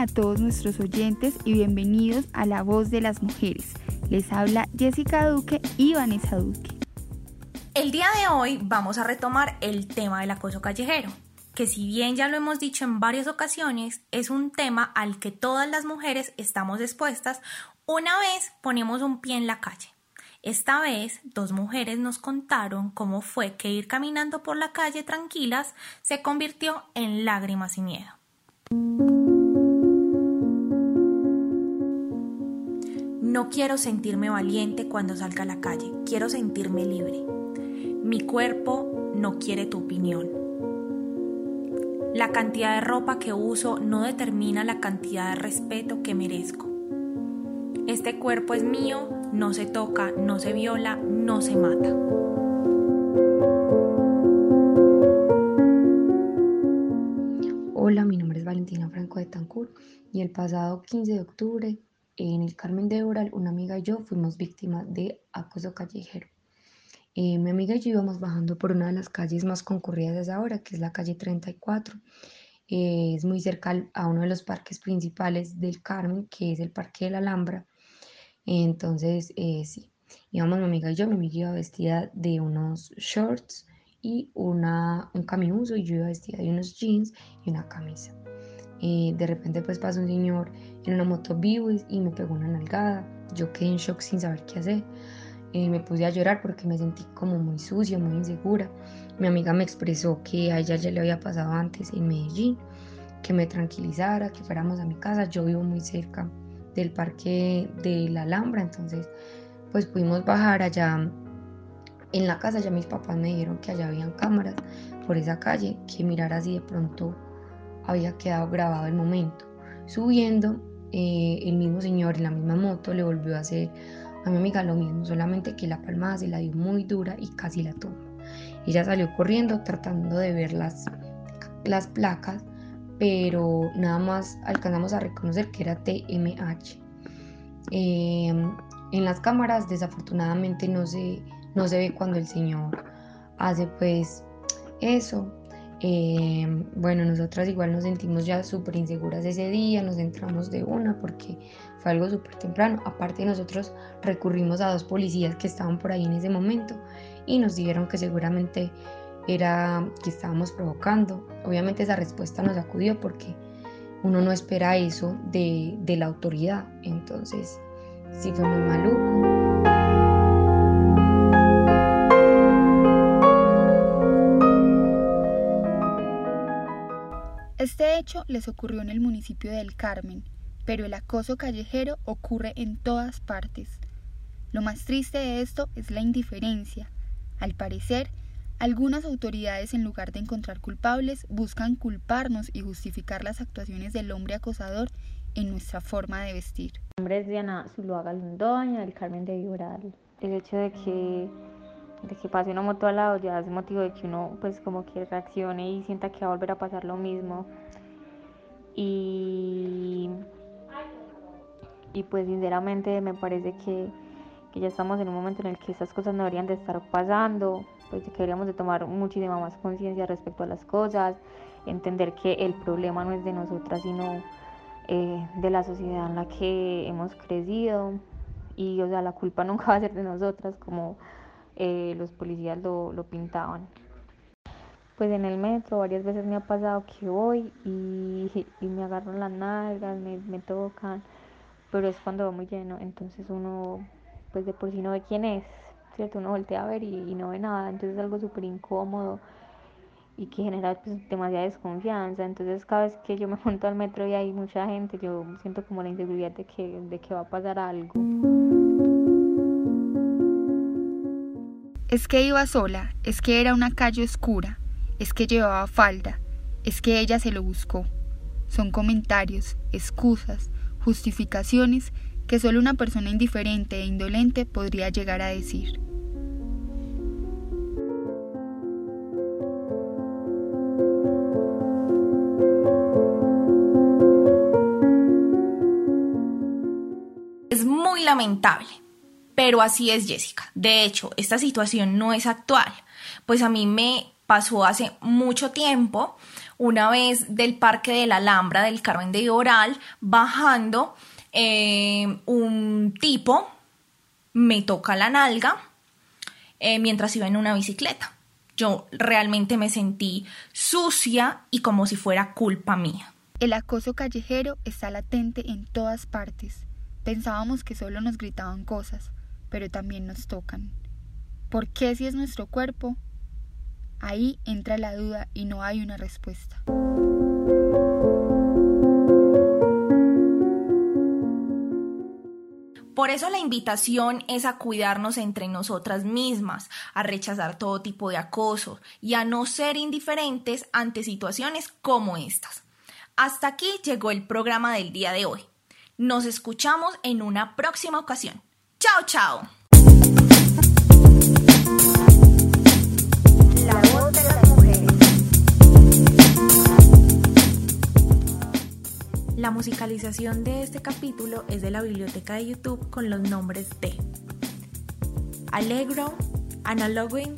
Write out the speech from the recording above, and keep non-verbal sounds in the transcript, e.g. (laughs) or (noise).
a todos nuestros oyentes y bienvenidos a La Voz de las Mujeres. Les habla Jessica Duque y Vanessa Duque. El día de hoy vamos a retomar el tema del acoso callejero, que si bien ya lo hemos dicho en varias ocasiones, es un tema al que todas las mujeres estamos expuestas una vez ponemos un pie en la calle. Esta vez, dos mujeres nos contaron cómo fue que ir caminando por la calle tranquilas se convirtió en lágrimas y miedo. No quiero sentirme valiente cuando salga a la calle, quiero sentirme libre. Mi cuerpo no quiere tu opinión. La cantidad de ropa que uso no determina la cantidad de respeto que merezco. Este cuerpo es mío, no se toca, no se viola, no se mata. Hola, mi nombre es Valentina Franco de Tancur y el pasado 15 de octubre en el Carmen de Oral una amiga y yo fuimos víctimas de acoso callejero. Eh, mi amiga y yo íbamos bajando por una de las calles más concurridas de ahora, que es la calle 34. Eh, es muy cerca a uno de los parques principales del Carmen, que es el Parque de la Alhambra. Entonces, eh, sí, íbamos mi amiga y yo, mi amiga iba vestida de unos shorts y una, un camiuso y yo iba vestida de unos jeans y una camisa. Eh, de repente pues pasó un señor en una moto vivo y, me pegó una nalgada. Yo quedé en shock sin saber qué hacer. Eh, me puse a llorar porque me sentí como muy sucia, muy insegura. Mi amiga me expresó que a ella ya le había pasado antes en Medellín, que me tranquilizara, que fuéramos a mi casa. Yo vivo muy cerca del parque de la Alhambra, entonces pues pudimos bajar allá en la casa, ya mis papás me dijeron que allá habían cámaras por esa calle, que mirar así de pronto había quedado grabado el momento. Subiendo, eh, el mismo señor en la misma moto le volvió a hacer a mi amiga lo mismo, solamente que la palmada se la dio muy dura y casi la tumba. Ella salió corriendo tratando de ver las, las placas pero nada más alcanzamos a reconocer que era TMH. Em, en las cámaras desafortunadamente no se, no se ve cuando el señor hace pues eso. Em, bueno, nosotras igual nos sentimos ya súper inseguras ese día, nos entramos de una porque fue algo súper temprano. Aparte nosotros recurrimos a dos policías que estaban por ahí en ese momento y nos dijeron que seguramente era que estábamos provocando. Obviamente esa respuesta nos acudió porque uno no espera eso de, de la autoridad. Entonces, sí fue muy maluco. Este hecho les ocurrió en el municipio del Carmen, pero el acoso callejero ocurre en todas partes. Lo más triste de esto es la indiferencia. Al parecer, algunas autoridades, en lugar de encontrar culpables, buscan culparnos y justificar las actuaciones del hombre acosador en nuestra forma de vestir. Mi nombre es Diana Zuluaga del Carmen de Vibral. El hecho de que, de que pase una moto al lado ya es motivo de que uno pues como que reaccione y sienta que va a volver a pasar lo mismo. Y, y pues sinceramente me parece que, que ya estamos en un momento en el que estas cosas no deberían de estar pasando pues que deberíamos de tomar muchísima más conciencia respecto a las cosas, entender que el problema no es de nosotras, sino eh, de la sociedad en la que hemos crecido y o sea, la culpa (laughs) nunca va a ser de nosotras como eh, los policías lo, lo, pintaban. Pues en el metro varias veces me ha pasado que voy y, y me agarran las nalgas, me, me tocan, pero es cuando va muy lleno, entonces uno pues de por sí no ve quién es, ¿cierto? Uno voltea a ver y, no ve nada, entonces es algo súper incómodo y que genera pues, demasiada desconfianza. Entonces cada vez que yo me (laughs) monto al metro y hay mucha gente, yo siento como la inseguridad de que, de que va a pasar algo. Es que iba sola, es que era una calle oscura, es que llevaba falda, es que ella se lo buscó. Son comentarios, excusas, justificaciones que solo una persona indiferente e indolente podría llegar a decir. Es muy lamentable, pero así es Jessica. De hecho, esta situación no es actual, pues a mí me pasó hace mucho tiempo una vez del Parque de la Alhambra del Carmen de Oral, bajando, eh, un tipo me toca la nalga eh, mientras iba en una bicicleta. Yo realmente me sentí sucia y como si fuera culpa mía. El acoso callejero está latente en todas partes. Pensábamos que solo nos gritaban cosas, pero también nos tocan. ¿Por qué si es nuestro cuerpo? Ahí entra la duda y no hay una respuesta. Por eso la invitación es a cuidarnos entre nosotras mismas, a rechazar todo tipo de acoso y a no ser indiferentes ante situaciones como estas. Hasta aquí llegó el programa del día de hoy. Nos escuchamos en una próxima ocasión. Chao, chao. La voz de las mujeres. La musicalización de este capítulo es de la biblioteca de YouTube con los nombres de Allegro, Analoging,